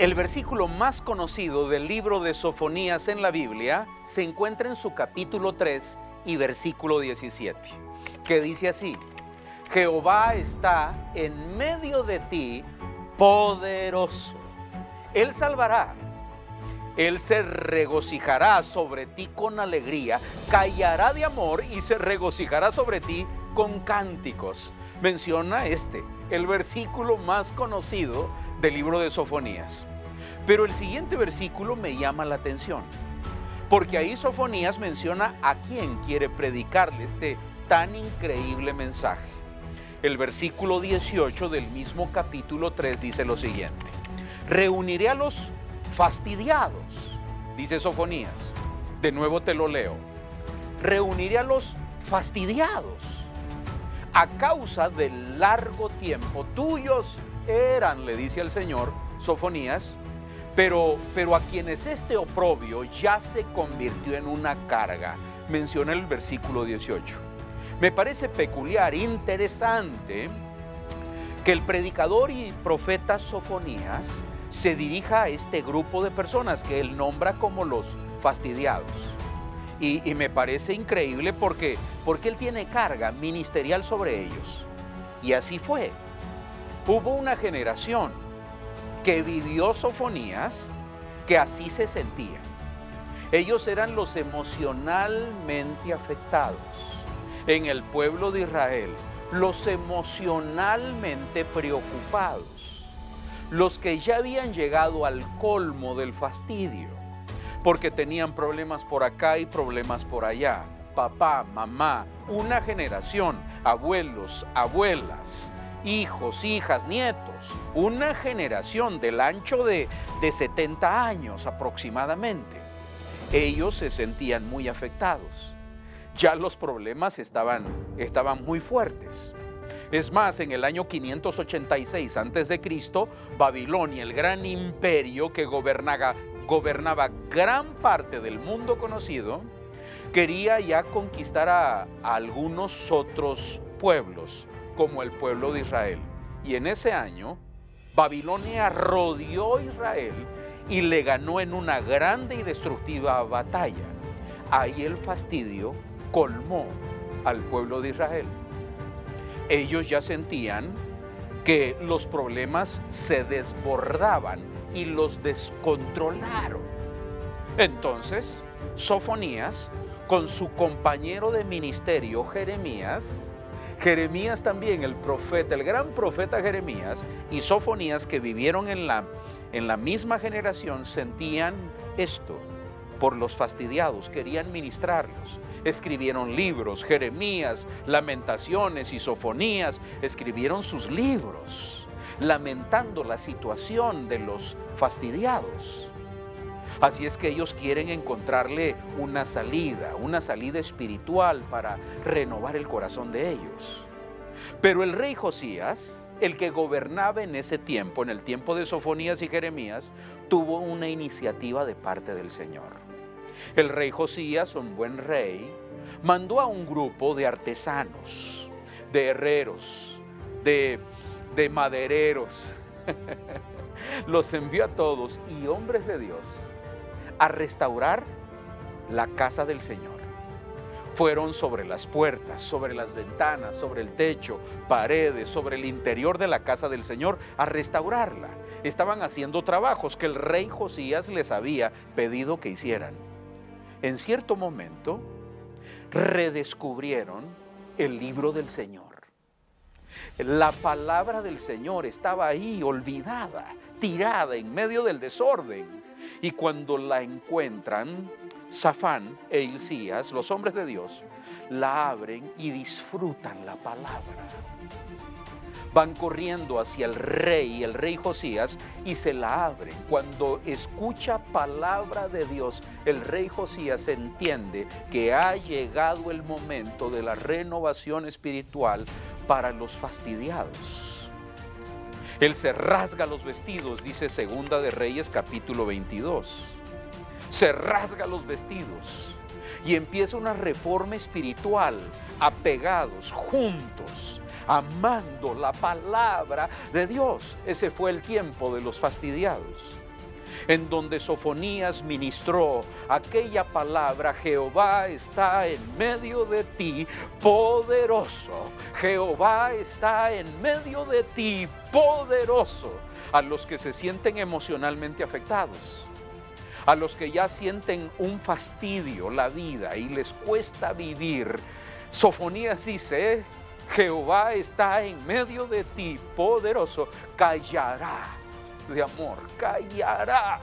El versículo más conocido del libro de Sofonías en la Biblia se encuentra en su capítulo 3 y versículo 17, que dice así, Jehová está en medio de ti poderoso. Él salvará. Él se regocijará sobre ti con alegría, callará de amor y se regocijará sobre ti con cánticos. Menciona este, el versículo más conocido del libro de Sofonías. Pero el siguiente versículo me llama la atención, porque ahí Sofonías menciona a quién quiere predicarle este tan increíble mensaje. El versículo 18 del mismo capítulo 3 dice lo siguiente, reuniré a los fastidiados, dice Sofonías, de nuevo te lo leo, reuniré a los fastidiados a causa del largo tiempo. Tuyos eran, le dice al Señor, Sofonías, pero, pero a quienes este oprobio ya se convirtió en una carga, menciona el versículo 18. Me parece peculiar, interesante, que el predicador y profeta Sofonías se dirija a este grupo de personas que él nombra como los fastidiados. Y, y, me parece increíble porque, porque él tiene carga ministerial sobre ellos. Y así fue. Hubo una generación que vivió Sofonías que así se sentían. Ellos eran los emocionalmente afectados en el pueblo de Israel, los emocionalmente preocupados, los que ya habían llegado al colmo del fastidio, porque tenían problemas por acá y problemas por allá. Papá, mamá, una generación, abuelos, abuelas, hijos, hijas, nietos, una generación del ancho de, de 70 años aproximadamente. Ellos se sentían muy afectados. Ya los problemas estaban, estaban muy fuertes. Es más, en el año 586 a.C., Babilonia, el gran imperio que gobernaba, gobernaba gran parte del mundo conocido, quería ya conquistar a, a algunos otros pueblos, como el pueblo de Israel. Y en ese año, Babilonia rodeó a Israel y le ganó en una grande y destructiva batalla. Ahí el fastidio colmó al pueblo de Israel. Ellos ya sentían que los problemas se desbordaban y los descontrolaron. Entonces, Sofonías, con su compañero de ministerio, Jeremías, Jeremías también, el profeta, el gran profeta Jeremías y Sofonías que vivieron en la, en la misma generación sentían esto por los fastidiados, querían ministrarlos. Escribieron libros, Jeremías, Lamentaciones y Sofonías, escribieron sus libros, lamentando la situación de los fastidiados. Así es que ellos quieren encontrarle una salida, una salida espiritual para renovar el corazón de ellos. Pero el rey Josías, el que gobernaba en ese tiempo, en el tiempo de Sofonías y Jeremías, tuvo una iniciativa de parte del Señor. El rey Josías, un buen rey, mandó a un grupo de artesanos, de herreros, de, de madereros. Los envió a todos y hombres de Dios a restaurar la casa del Señor. Fueron sobre las puertas, sobre las ventanas, sobre el techo, paredes, sobre el interior de la casa del Señor a restaurarla. Estaban haciendo trabajos que el rey Josías les había pedido que hicieran. En cierto momento redescubrieron el libro del Señor. La palabra del Señor estaba ahí olvidada, tirada en medio del desorden. Y cuando la encuentran, Safán e Hilcías, los hombres de Dios, la abren y disfrutan la palabra. Van corriendo hacia el rey, el rey Josías, y se la abren. Cuando escucha palabra de Dios, el rey Josías entiende que ha llegado el momento de la renovación espiritual para los fastidiados él se rasga los vestidos, dice Segunda de Reyes capítulo 22. Se rasga los vestidos y empieza una reforma espiritual, apegados, juntos, amando la palabra de Dios. Ese fue el tiempo de los fastidiados. En donde Sofonías ministró aquella palabra, Jehová está en medio de ti, poderoso. Jehová está en medio de ti, poderoso. A los que se sienten emocionalmente afectados, a los que ya sienten un fastidio la vida y les cuesta vivir. Sofonías dice, Jehová está en medio de ti, poderoso, callará de amor, callará.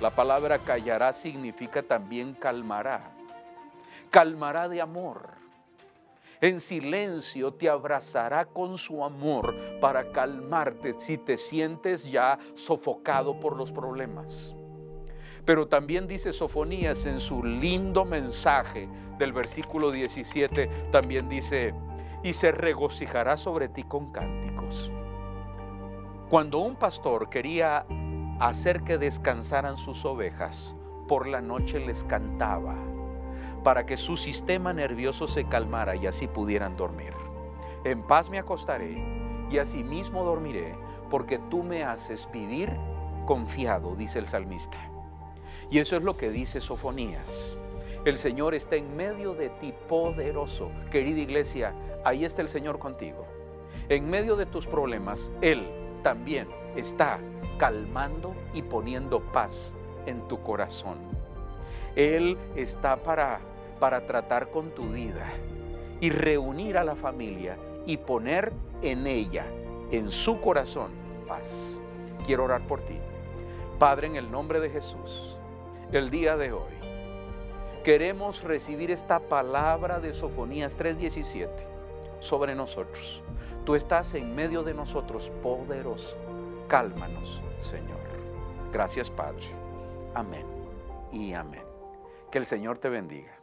La palabra callará significa también calmará. Calmará de amor. En silencio te abrazará con su amor para calmarte si te sientes ya sofocado por los problemas. Pero también dice Sofonías en su lindo mensaje del versículo 17, también dice, y se regocijará sobre ti con cánticos. Cuando un pastor quería hacer que descansaran sus ovejas, por la noche les cantaba para que su sistema nervioso se calmara y así pudieran dormir. En paz me acostaré y asimismo dormiré, porque tú me haces vivir confiado, dice el salmista. Y eso es lo que dice Sofonías. El Señor está en medio de ti, poderoso. Querida iglesia, ahí está el Señor contigo. En medio de tus problemas, Él también está calmando y poniendo paz en tu corazón. Él está para, para tratar con tu vida y reunir a la familia y poner en ella, en su corazón, paz. Quiero orar por ti. Padre, en el nombre de Jesús, el día de hoy, queremos recibir esta palabra de Sofonías 3:17 sobre nosotros. Tú estás en medio de nosotros, poderoso. Cálmanos, Señor. Gracias, Padre. Amén y amén. Que el Señor te bendiga.